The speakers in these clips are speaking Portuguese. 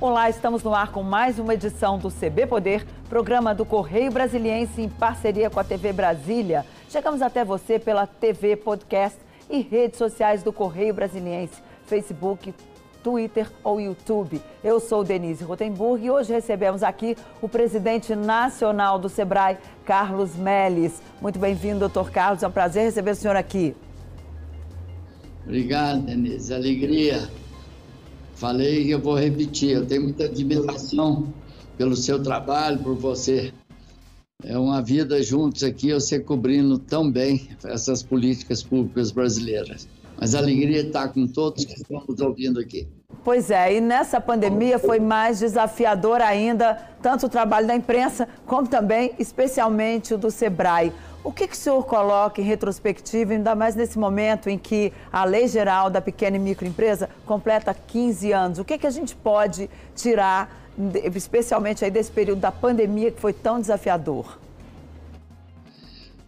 Olá, estamos no ar com mais uma edição do CB Poder, programa do Correio Brasiliense em parceria com a TV Brasília. Chegamos até você pela TV Podcast e redes sociais do Correio Brasiliense, Facebook, Twitter ou YouTube. Eu sou Denise Rotenburg e hoje recebemos aqui o presidente nacional do SEBRAE, Carlos Melles. Muito bem-vindo, doutor Carlos. É um prazer receber o senhor aqui. Obrigado, Denise. Alegria Falei e eu vou repetir. Eu tenho muita admiração pelo seu trabalho, por você. É uma vida juntos aqui, você cobrindo tão bem essas políticas públicas brasileiras. Mas a alegria está com todos que estão nos ouvindo aqui. Pois é, e nessa pandemia foi mais desafiador ainda, tanto o trabalho da imprensa, como também, especialmente, o do SEBRAE. O que, que o senhor coloca em retrospectiva, ainda mais nesse momento em que a Lei Geral da Pequena e Microempresa completa 15 anos? O que, que a gente pode tirar, especialmente aí desse período da pandemia que foi tão desafiador?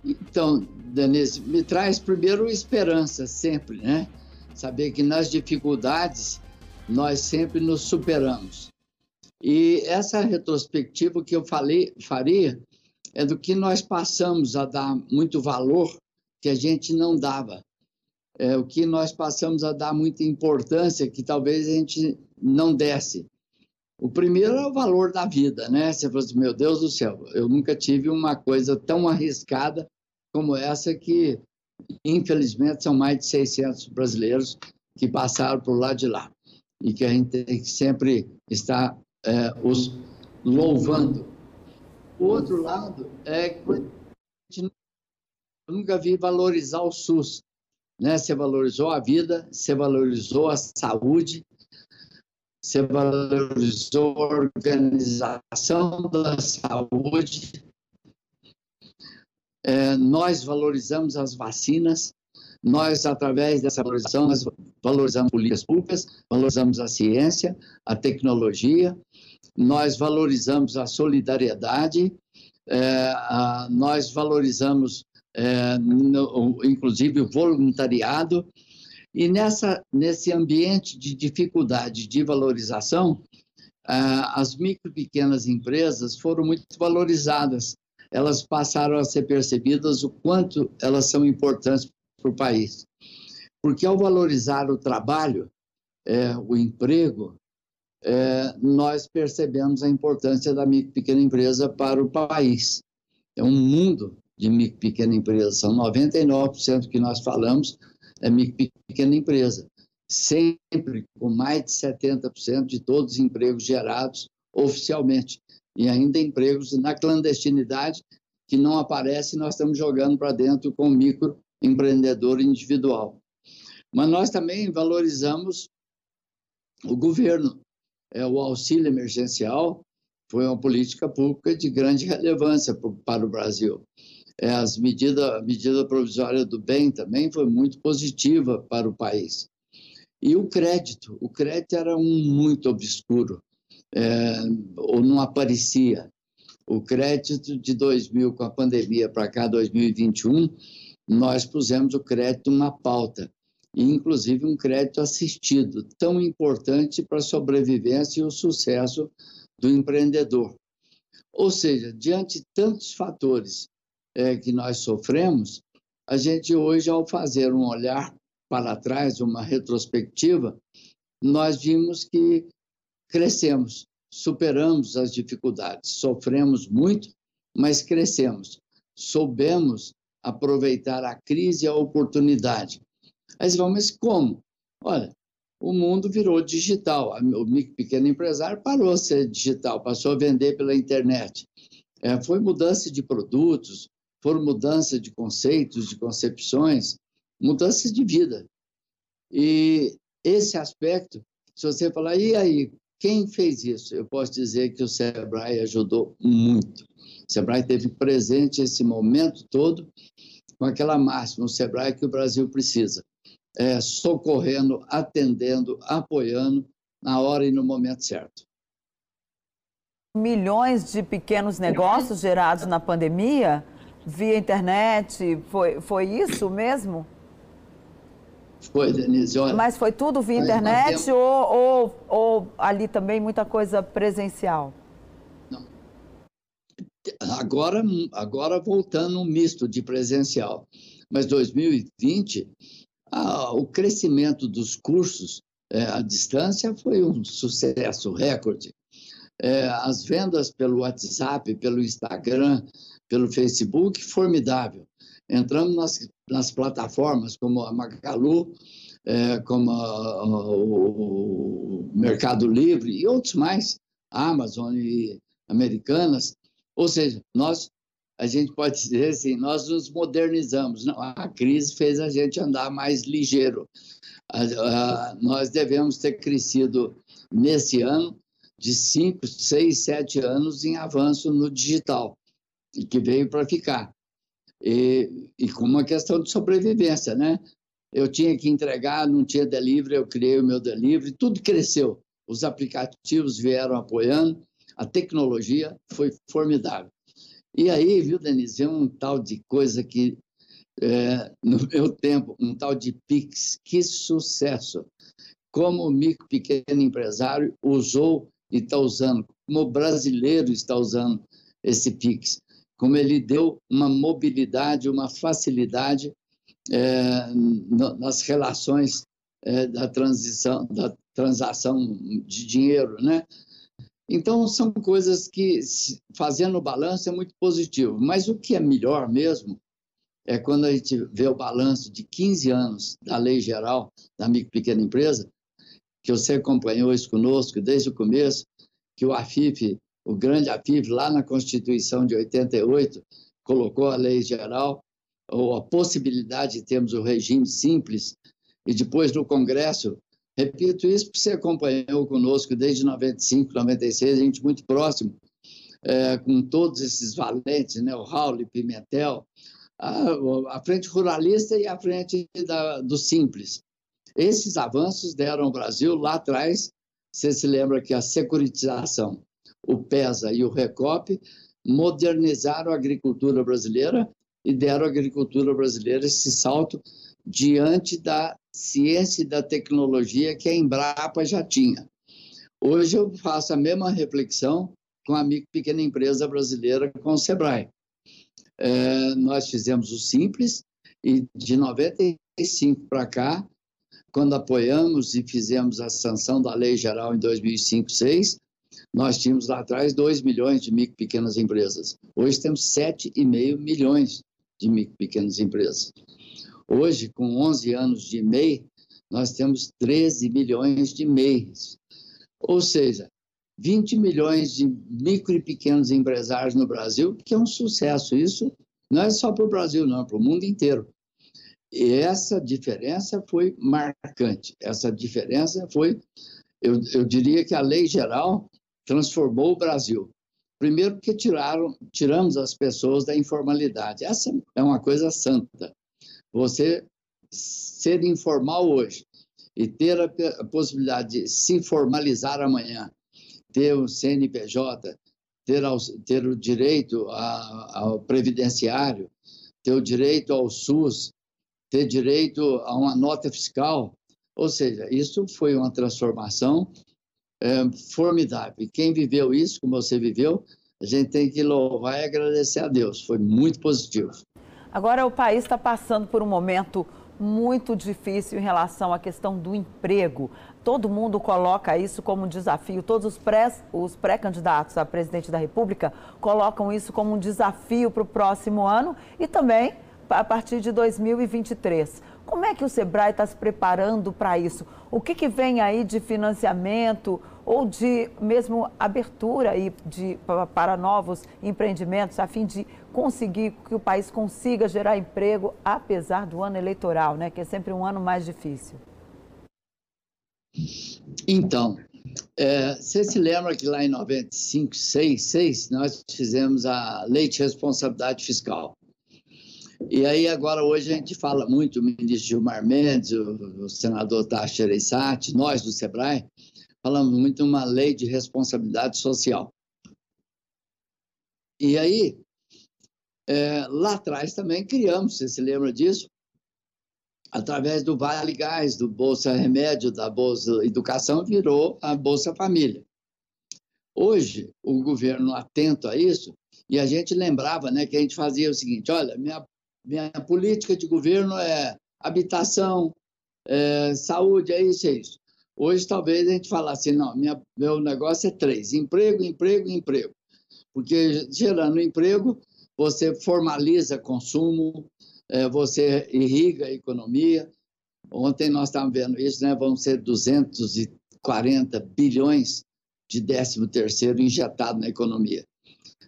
Então, Denise, me traz primeiro esperança sempre, né? Saber que nas dificuldades nós sempre nos superamos. E essa retrospectiva que eu falei, faria é do que nós passamos a dar muito valor que a gente não dava. É o que nós passamos a dar muita importância que talvez a gente não desse. O primeiro é o valor da vida, né? Você fala assim, meu Deus do céu, eu nunca tive uma coisa tão arriscada como essa que, infelizmente, são mais de 600 brasileiros que passaram por lá de lá. E que a gente tem que sempre estar é, os louvando o outro lado é que eu nunca vi valorizar o SUS. Né? Você valorizou a vida, você valorizou a saúde, você valorizou a organização da saúde. É, nós valorizamos as vacinas, nós, através dessa valorização, nós valorizamos políticas públicas, valorizamos a ciência, a tecnologia, nós valorizamos a solidariedade, é, a, nós valorizamos, é, no, inclusive, o voluntariado, e nessa, nesse ambiente de dificuldade de valorização, as micro e pequenas empresas foram muito valorizadas. Elas passaram a ser percebidas o quanto elas são importantes para o país. Porque ao valorizar o trabalho, é, o emprego, é, nós percebemos a importância da micro pequena empresa para o país. É um mundo de micro pequena empresa, são 99% que nós falamos é micro pequena empresa, sempre com mais de 70% de todos os empregos gerados oficialmente, e ainda empregos na clandestinidade que não aparece, nós estamos jogando para dentro com o microempreendedor individual. Mas nós também valorizamos o governo, é, o auxílio emergencial foi uma política pública de grande relevância para o Brasil. É, as medidas, a medida provisória do bem também foi muito positiva para o país. E o crédito, o crédito era um muito obscuro, é, ou não aparecia. O crédito de 2000, com a pandemia para cá, 2021, nós pusemos o crédito numa pauta e inclusive um crédito assistido, tão importante para a sobrevivência e o sucesso do empreendedor. Ou seja, diante de tantos fatores é, que nós sofremos, a gente hoje, ao fazer um olhar para trás, uma retrospectiva, nós vimos que crescemos, superamos as dificuldades, sofremos muito, mas crescemos, soubemos aproveitar a crise e a oportunidade. Aí você fala, mas como? Olha, o mundo virou digital. O pequeno empresário parou a ser digital, passou a vender pela internet. É, foi mudança de produtos, foram mudança de conceitos, de concepções, mudanças de vida. E esse aspecto, se você falar, e aí, quem fez isso? Eu posso dizer que o Sebrae ajudou muito. O Sebrae teve presente esse momento todo com aquela máxima, o Sebrae que o Brasil precisa é, socorrendo, atendendo, apoiando na hora e no momento certo. Milhões de pequenos negócios gerados na pandemia via internet, foi, foi isso mesmo? Foi, Denise. Olha, Mas foi tudo via internet ou, ou, ou ali também muita coisa presencial? Não. Agora, agora voltando um misto de presencial. Mas 2020, ah, o crescimento dos cursos é, à distância foi um sucesso recorde. É, as vendas pelo WhatsApp, pelo Instagram, pelo Facebook, formidável. Entramos nas, nas plataformas como a Magalu, é, como a, o Mercado Livre e outros mais, Amazon e Americanas. Ou seja, nós, a gente pode dizer assim, nós nos modernizamos. Não, a crise fez a gente andar mais ligeiro. A, a, nós devemos ter crescido nesse ano de 5, 6, 7 anos em avanço no digital, e que veio para ficar. E, e com uma questão de sobrevivência, né? Eu tinha que entregar, não tinha delivery, eu criei o meu delivery, tudo cresceu. Os aplicativos vieram apoiando, a tecnologia foi formidável. E aí, viu, Denise, é um tal de coisa que, é, no meu tempo, um tal de Pix, que sucesso! Como o micro pequeno empresário usou e está usando, como o brasileiro está usando esse Pix como ele deu uma mobilidade, uma facilidade é, nas relações é, da transição, da transação de dinheiro, né? Então são coisas que fazendo o balanço é muito positivo. Mas o que é melhor mesmo é quando a gente vê o balanço de 15 anos da Lei Geral da Micro e Pequena Empresa, que você acompanhou isso conosco desde o começo, que o AFIP o grande APIV, lá na Constituição de 88, colocou a lei geral, ou a possibilidade de termos o regime simples, e depois no Congresso, repito isso porque você acompanhou conosco desde 95, 96, a gente muito próximo, é, com todos esses valentes, né, o Raul Pimentel, a, a, frente ruralista e a frente da, do simples. Esses avanços deram ao Brasil lá atrás, você se lembra que a securitização o PESA e o RECOP modernizaram a agricultura brasileira e deram à agricultura brasileira esse salto diante da ciência e da tecnologia que a Embrapa já tinha. Hoje eu faço a mesma reflexão com a pequena empresa brasileira, com o Sebrae. É, nós fizemos o Simples e de 95 para cá, quando apoiamos e fizemos a sanção da Lei Geral em 2005-6, nós tínhamos lá atrás 2 milhões de micro pequenas empresas. Hoje temos 7,5 milhões de micro pequenas empresas. Hoje, com 11 anos de MEI, nós temos 13 milhões de MEIs. Ou seja, 20 milhões de micro e pequenos empresários no Brasil, que é um sucesso. Isso não é só para o Brasil, não, é para o mundo inteiro. E essa diferença foi marcante. Essa diferença foi, eu, eu diria que a lei geral transformou o Brasil. Primeiro porque tiraram, tiramos as pessoas da informalidade. Essa é uma coisa santa. Você ser informal hoje e ter a, possibilidade de se formalizar amanhã, ter o CNPJ, ter, ter o direito a, ao previdenciário, ter o direito ao SUS, ter direito a uma nota fiscal. Ou seja, isso foi uma transformação é, formidável. E quem viveu isso, como você viveu, a gente tem que louvar e agradecer a Deus. Foi muito positivo. Agora, o país está passando por um momento muito difícil em relação à questão do emprego. Todo mundo coloca isso como um desafio, todos os pré-candidatos pré a presidente da República colocam isso como um desafio para o próximo ano e também a partir de 2023. Como é que o Sebrae está se preparando para isso? O que, que vem aí de financiamento ou de mesmo abertura aí de, para novos empreendimentos, a fim de conseguir que o país consiga gerar emprego, apesar do ano eleitoral, né, que é sempre um ano mais difícil? Então, é, você se lembra que lá em 95, 6, 6, nós fizemos a Lei de Responsabilidade Fiscal. E aí, agora, hoje, a gente fala muito, o ministro Gilmar Mendes, o, o senador Tacho Ereissati, nós do SEBRAE, falamos muito de uma lei de responsabilidade social. E aí, é, lá atrás também criamos, você se lembra disso, através do Vale Gás, do Bolsa Remédio, da Bolsa Educação, virou a Bolsa Família. Hoje, o governo atento a isso, e a gente lembrava né, que a gente fazia o seguinte: olha, minha, minha política de governo é habitação, é, saúde, é isso, é isso. Hoje, talvez a gente falasse assim: não, minha, meu negócio é três: emprego, emprego, emprego. Porque gerando emprego, você formaliza consumo, é, você irriga a economia. Ontem nós estávamos vendo isso, né? Vão ser 240 bilhões de 13 terceiro injetado na economia.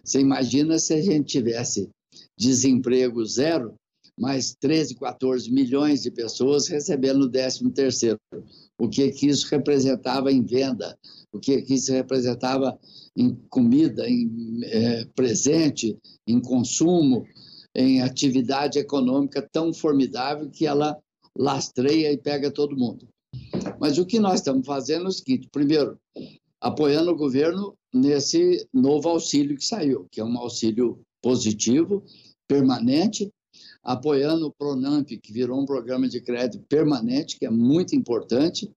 Você imagina se a gente tivesse desemprego zero, mais 13, 14 milhões de pessoas recebendo o 13 terceiro. O que, que isso representava em venda? O que, que isso representava em comida, em é, presente, em consumo, em atividade econômica tão formidável que ela lastreia e pega todo mundo. Mas o que nós estamos fazendo é o seguinte: primeiro, apoiando o governo nesse novo auxílio que saiu, que é um auxílio positivo, permanente, apoiando o Pronamp, que virou um programa de crédito permanente, que é muito importante.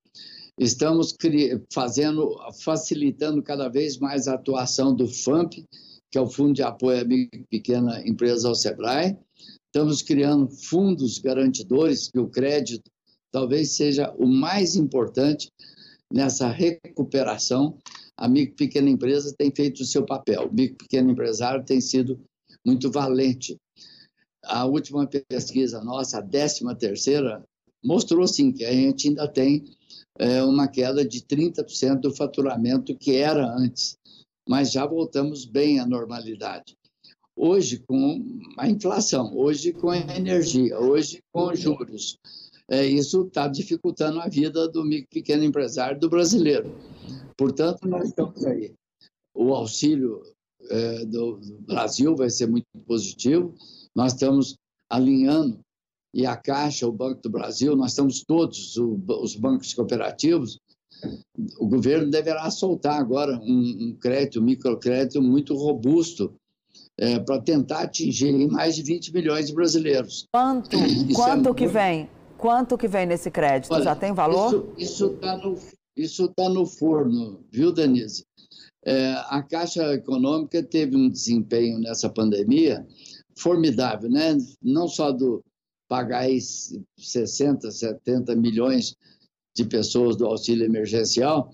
Estamos fazendo, facilitando cada vez mais a atuação do FAMP, que é o Fundo de Apoio à Pequena Empresa ao SEBRAE. Estamos criando fundos garantidores, que o crédito talvez seja o mais importante nessa recuperação. A micro pequena empresa tem feito o seu papel. O micro pequeno empresário tem sido muito valente. A última pesquisa nossa, a décima terceira, mostrou sim que a gente ainda tem é, uma queda de 30% do faturamento que era antes mas já voltamos bem à normalidade. Hoje, com a inflação, hoje com a energia, hoje com juros, é, isso está dificultando a vida do micro pequeno empresário do brasileiro. Portanto, nós estamos aí. O auxílio é, do, do Brasil vai ser muito positivo. Nós estamos alinhando e a Caixa, o Banco do Brasil, nós estamos todos, os bancos cooperativos, o governo deverá soltar agora um, crédito, um microcrédito muito robusto é, para tentar atingir mais de 20 milhões de brasileiros. Quanto, é quanto é que vem? Quanto que vem nesse crédito? Olha, Já tem valor? Isso está no, isso tá no forno, viu, Denise? É, a Caixa Econômica teve um desempenho nessa pandemia formidável, né? Não só do pagar 60, 70 milhões de pessoas do auxílio emergencial,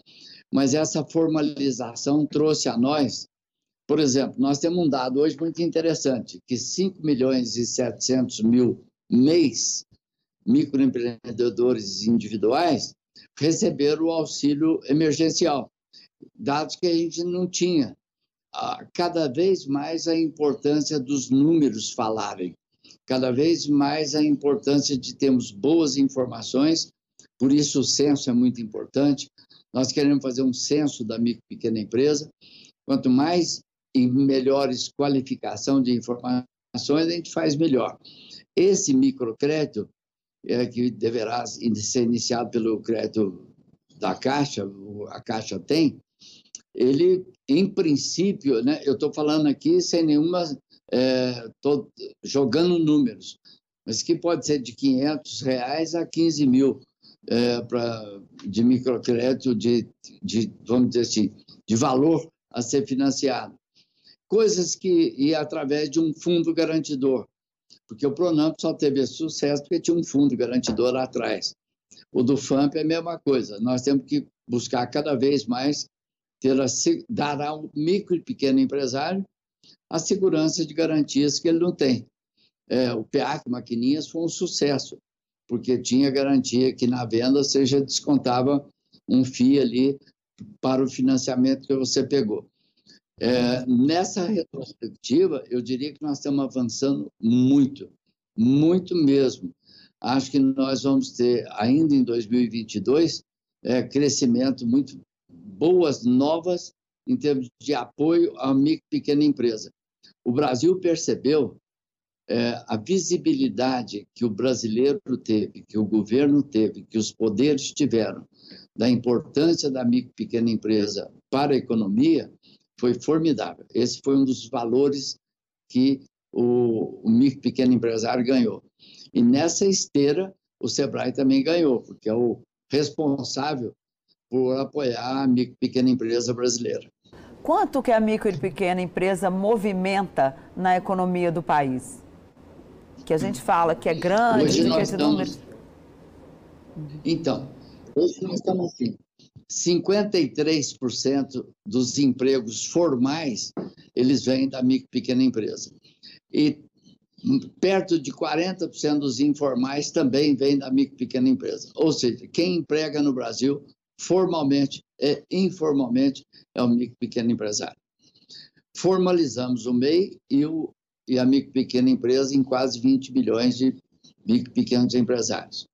mas essa formalização trouxe a nós, por exemplo, nós temos um dado hoje muito interessante, que 5 milhões e 700 mil mês microempreendedores individuais receberam o auxílio emergencial, dados que a gente não tinha. Cada vez mais a importância dos números falarem, cada vez mais a importância de termos boas informações por isso, o censo é muito importante. Nós queremos fazer um censo da micro pequena empresa. Quanto mais e melhores qualificação de informações, a gente faz melhor. Esse microcrédito, é, que deverá ser iniciado pelo crédito da Caixa, a Caixa tem, ele, em princípio, né, eu estou falando aqui sem nenhuma, estou é, jogando números, mas que pode ser de 500 reais a 15 mil é, pra, de microcrédito, de, de, vamos dizer assim, de valor a ser financiado. Coisas que, e através de um fundo garantidor, porque o Pronamp só teve sucesso porque tinha um fundo garantidor lá atrás. O do FAMP é a mesma coisa, nós temos que buscar cada vez mais ter a, dar ao micro e pequeno empresário a segurança de garantias que ele não tem. É, o PEAC Maquininhas foi um sucesso porque tinha garantia que na venda você já descontava um FII ali para o financiamento que você pegou. É, nessa retrospectiva, eu diria que nós estamos avançando muito, muito mesmo. Acho que nós vamos ter, ainda em 2022, é, crescimento muito boas novas em termos de apoio à micro e pequena empresa. O Brasil percebeu é, a visibilidade que o brasileiro teve, que o governo teve, que os poderes tiveram da importância da micro e pequena empresa para a economia foi formidável. Esse foi um dos valores que o, o micro e pequeno empresário ganhou. E nessa esteira, o Sebrae também ganhou, porque é o responsável por apoiar a micro e pequena empresa brasileira. Quanto que a micro e pequena empresa movimenta na economia do país? Que a gente fala que é grande, hoje nós estamos... números... Então, hoje nós estamos assim, 53% dos empregos formais, eles vêm da micro e pequena empresa. E perto de 40% dos informais também vêm da micro e pequena empresa. Ou seja, quem emprega no Brasil formalmente e informalmente é o micro pequeno empresário. Formalizamos o MEI e, o, e a micro pequena empresa em quase 20 milhões de micro pequenos empresários.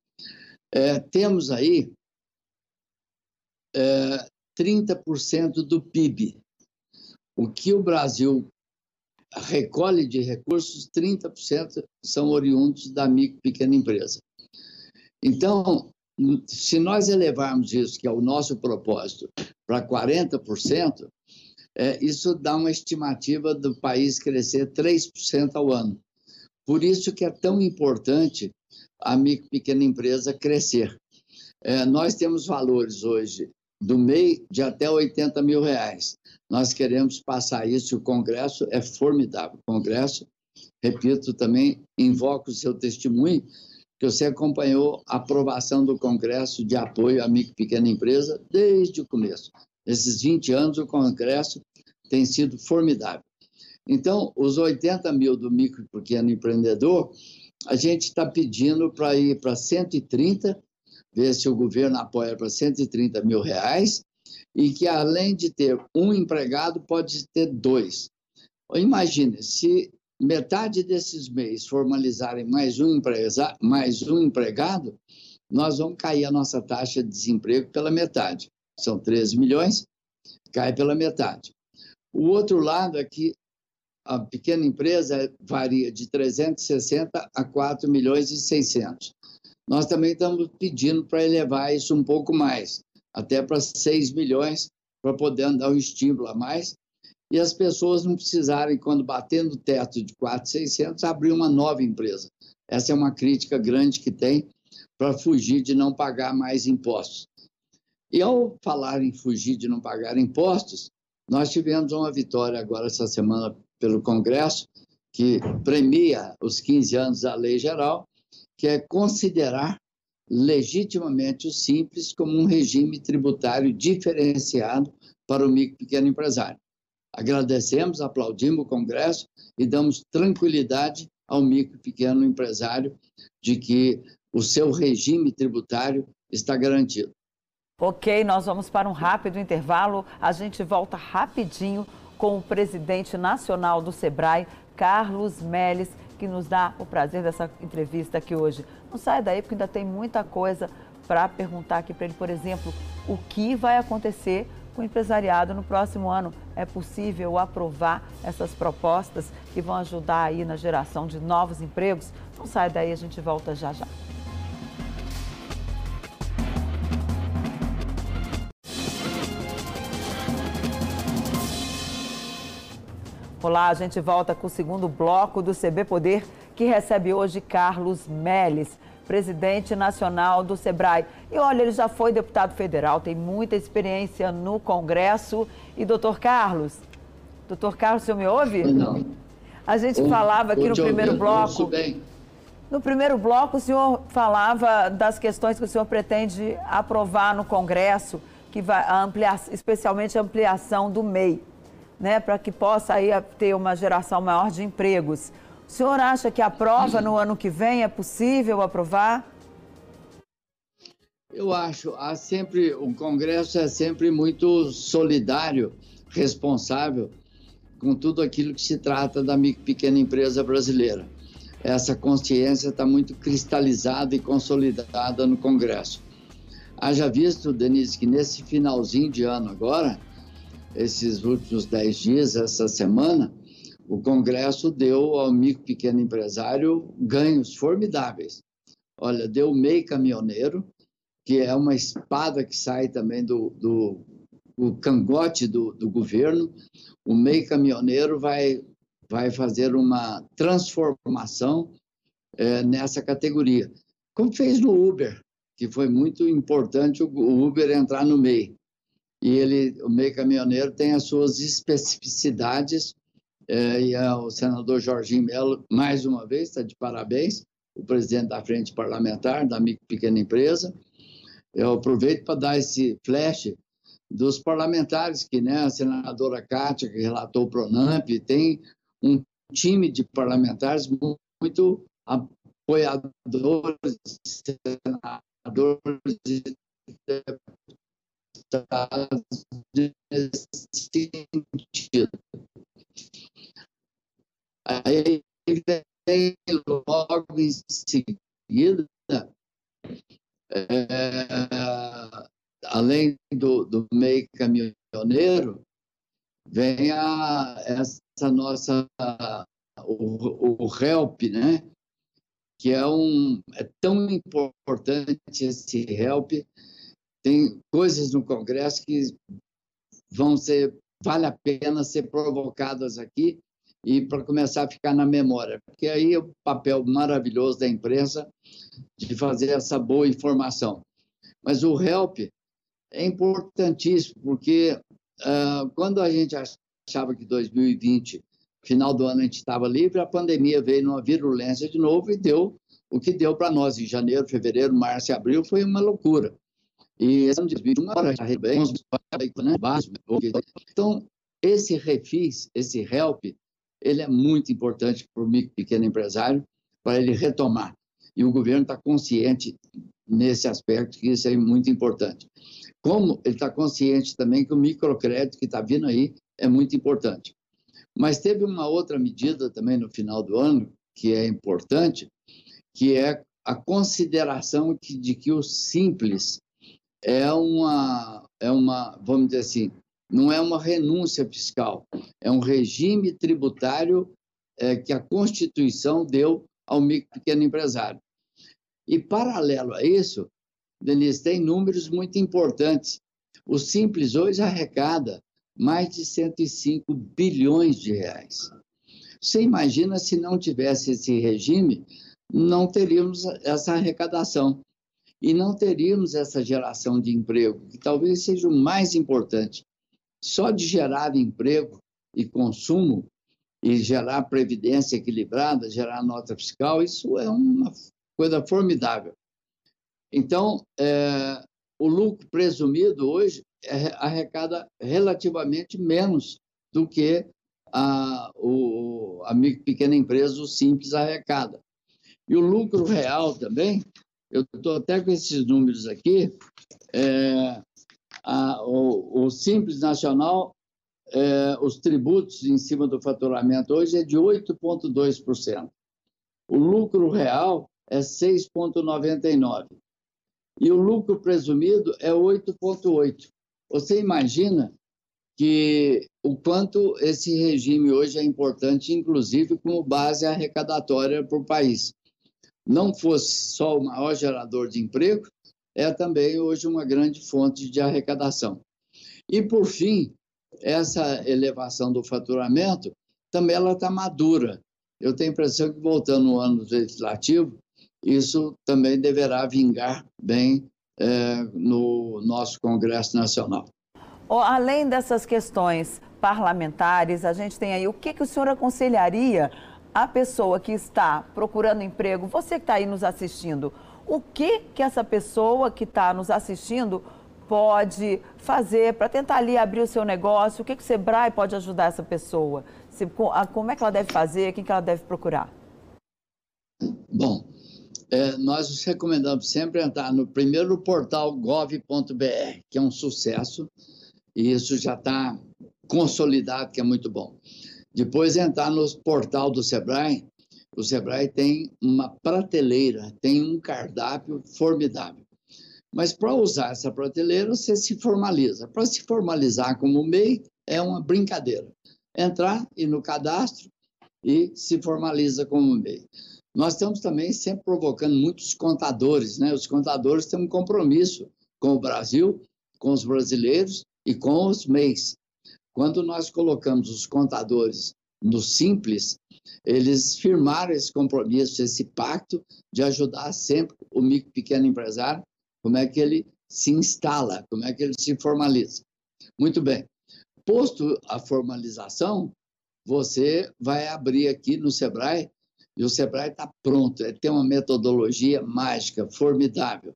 É, temos aí é, 30% do PIB. O que o Brasil recolhe de recursos, 30% são oriundos da micro pequena empresa. Então, se nós elevarmos isso, que é o nosso propósito, para 40%, é, isso dá uma estimativa do país crescer 3% ao ano. Por isso que é tão importante a micro pequena empresa crescer. É, nós temos valores hoje do MEI de até 80 mil reais. Nós queremos passar isso, o Congresso é formidável. O Congresso, repito também, invoco o seu testemunho, que você acompanhou a aprovação do Congresso de apoio à micro e pequena empresa desde o começo. Nesses 20 anos, o Congresso tem sido formidável. Então, os 80 mil do micro e pequeno empreendedor, a gente está pedindo para ir para 130, ver se o governo apoia para 130 mil reais, e que além de ter um empregado, pode ter dois. Imagine, se metade desses mês formalizarem mais um, empresa, mais um empregado, nós vamos cair a nossa taxa de desemprego pela metade. São 13 milhões, cai pela metade. O outro lado é que a pequena empresa varia de 360 a 4 milhões e 600. Nós também estamos pedindo para elevar isso um pouco mais, até para 6 milhões, para poder dar um estímulo a mais e as pessoas não precisarem, quando batendo o teto de 4,600, abrir uma nova empresa. Essa é uma crítica grande que tem para fugir de não pagar mais impostos. E ao falar em fugir de não pagar impostos, nós tivemos uma vitória agora essa semana pelo Congresso, que premia os 15 anos da Lei Geral, que é considerar legitimamente o Simples como um regime tributário diferenciado para o micro e pequeno empresário. Agradecemos, aplaudimos o Congresso e damos tranquilidade ao micro e pequeno empresário de que o seu regime tributário está garantido. Ok, nós vamos para um rápido intervalo. A gente volta rapidinho com o presidente nacional do SEBRAE, Carlos Meles, que nos dá o prazer dessa entrevista aqui hoje. Não saia daí, porque ainda tem muita coisa para perguntar aqui para ele. Por exemplo, o que vai acontecer com o empresariado no próximo ano. É possível aprovar essas propostas que vão ajudar aí na geração de novos empregos? Não sai daí, a gente volta já já. Olá, a gente volta com o segundo bloco do CB Poder, que recebe hoje Carlos Meles presidente nacional do SEBRAE. E olha, ele já foi deputado federal, tem muita experiência no Congresso. E doutor Carlos, doutor Carlos, o senhor me ouve? Não. A gente falava aqui no primeiro bloco. Bem. No primeiro bloco, o senhor falava das questões que o senhor pretende aprovar no Congresso, que vai ampliar, especialmente a ampliação do MEI, né, para que possa aí ter uma geração maior de empregos. O senhor acha que a prova no ano que vem é possível aprovar? Eu acho. Há sempre, o Congresso é sempre muito solidário, responsável com tudo aquilo que se trata da pequena empresa brasileira. Essa consciência está muito cristalizada e consolidada no Congresso. Haja visto, Denise, que nesse finalzinho de ano agora, esses últimos dez dias, essa semana, o Congresso deu ao micro pequeno empresário ganhos formidáveis. Olha, deu o MEI caminhoneiro, que é uma espada que sai também do, do, do cangote do, do governo. O MEI caminhoneiro vai, vai fazer uma transformação é, nessa categoria. como fez no Uber, que foi muito importante o Uber entrar no MEI. E ele, o MEI caminhoneiro tem as suas especificidades, é, e é, o senador Jorginho Melo, mais uma vez, está de parabéns, o presidente da Frente Parlamentar, da micro pequena empresa. Eu aproveito para dar esse flash dos parlamentares, que né, a senadora Kátia, que relatou o PRONAMP, tem um time de parlamentares muito apoiadores, senadores e deputados nesse sentido. Aí vem logo em seguida, é, além do, do meio caminhoneiro, vem a, essa nossa, o, o HELP, né? que é, um, é tão importante esse HELP. Tem coisas no Congresso que vão ser, vale a pena ser provocadas aqui e para começar a ficar na memória, porque aí é o papel maravilhoso da imprensa de fazer essa boa informação. Mas o HELP é importantíssimo, porque uh, quando a gente achava que 2020 final do ano a gente estava livre, a pandemia veio numa virulência de novo e deu o que deu para nós em janeiro, fevereiro, março e abril foi uma loucura. E esse ano de 2021 agora já bem, né? Então, esse refis, esse help, ele é muito importante para o micro pequeno empresário, para ele retomar. E o governo está consciente nesse aspecto, que isso é muito importante. Como ele está consciente também que o microcrédito que está vindo aí é muito importante. Mas teve uma outra medida também no final do ano, que é importante, que é a consideração de que o simples é uma, é uma, vamos dizer assim, não é uma renúncia fiscal, é um regime tributário é, que a Constituição deu ao micro pequeno empresário. E, paralelo a isso, Denise, tem números muito importantes. O Simples hoje arrecada mais de 105 bilhões de reais. Você imagina se não tivesse esse regime, não teríamos essa arrecadação e não teríamos essa geração de emprego, que talvez seja o mais importante. Só de gerar emprego e consumo e gerar previdência equilibrada, gerar nota fiscal, isso é uma coisa formidável. Então, é, o lucro presumido hoje é, arrecada relativamente menos do que a, o, a pequena empresa, o simples, arrecada. E o lucro real também, eu estou até com esses números aqui, é, a, o, o, Simples Nacional, é, os tributos em cima do faturamento hoje é de 8,2%. O lucro real é 6,99%. E o lucro presumido é 8,8%. Você imagina que o quanto esse regime hoje é importante, inclusive como base arrecadatória para o país não fosse só o maior gerador de emprego, é também hoje uma grande fonte de arrecadação. E, por fim, essa elevação do faturamento também ela está madura. Eu tenho a impressão que, voltando no ano legislativo, isso também deverá vingar bem é, no nosso Congresso Nacional. Além dessas questões parlamentares, a gente tem aí o que, que o senhor aconselharia a pessoa que está procurando emprego, você que está aí nos assistindo, o que que essa pessoa que está nos assistindo pode fazer para tentar ali abrir o seu negócio? O que, que o Sebrae pode ajudar essa pessoa? Se, como é que ela deve fazer? Quem que ela deve procurar? Bom, é, nós recomendamos sempre entrar no primeiro portal gov.br, que é um sucesso, e isso já está consolidado, que é muito bom. Depois entrar no portal do Sebrae, o Sebrae tem uma prateleira, tem um cardápio formidável. Mas para usar essa prateleira, você se formaliza. Para se formalizar como MEI, é uma brincadeira. Entrar e no cadastro e se formaliza como MEI. Nós estamos também sempre provocando muitos contadores, né? Os contadores têm um compromisso com o Brasil, com os brasileiros e com os MEIs. Quando nós colocamos os contadores no Simples, eles firmaram esse compromisso, esse pacto de ajudar sempre o micro pequeno empresário, como é que ele se instala, como é que ele se formaliza. Muito bem. Posto a formalização, você vai abrir aqui no Sebrae e o Sebrae está pronto. Ele tem uma metodologia mágica, formidável.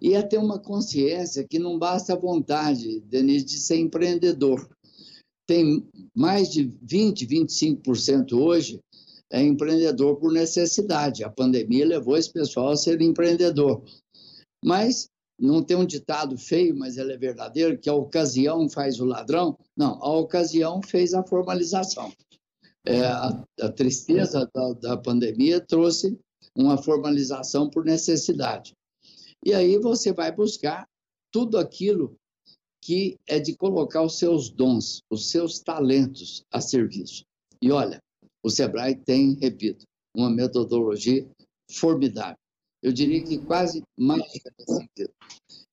E é ter uma consciência que não basta a vontade, Denise, de ser empreendedor. Tem mais de 20, 25% hoje é empreendedor por necessidade. A pandemia levou esse pessoal a ser empreendedor. Mas não tem um ditado feio, mas ele é verdadeiro, que a ocasião faz o ladrão. Não, a ocasião fez a formalização. É, a, a, tristeza da, da pandemia trouxe uma formalização por necessidade. E aí você vai buscar tudo aquilo que é de colocar os seus dons, os seus talentos a serviço. E olha, o Sebrae tem, repito, uma metodologia formidável eu diria que quase mágica nesse sentido.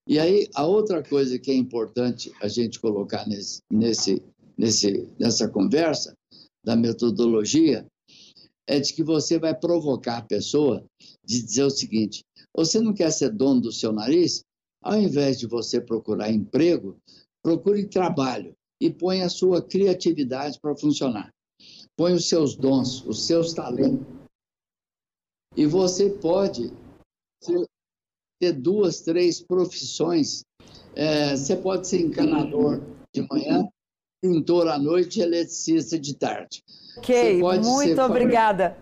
E aí, a outra coisa que é importante a gente colocar nesse, nesse, nesse, nessa conversa da metodologia é de que você vai provocar a pessoa de dizer o seguinte: você não quer ser dono do seu nariz? Ao invés de você procurar emprego, procure trabalho e põe a sua criatividade para funcionar. Põe os seus dons, os seus talentos. E você pode ter duas, três profissões. É, você pode ser encanador de manhã, pintor à noite e eletricista de tarde. Ok, muito obrigada.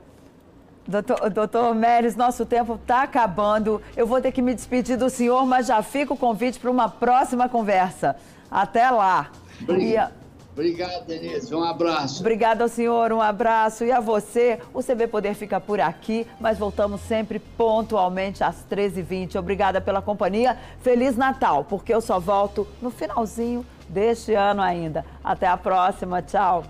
Doutor, doutor Meres, nosso tempo está acabando. Eu vou ter que me despedir do senhor, mas já fica o convite para uma próxima conversa. Até lá. Obrigado. Obrigado, Denise. Um abraço. Obrigada ao senhor, um abraço. E a você, o CB Poder fica por aqui, mas voltamos sempre pontualmente às 13h20. Obrigada pela companhia. Feliz Natal, porque eu só volto no finalzinho deste ano ainda. Até a próxima. Tchau.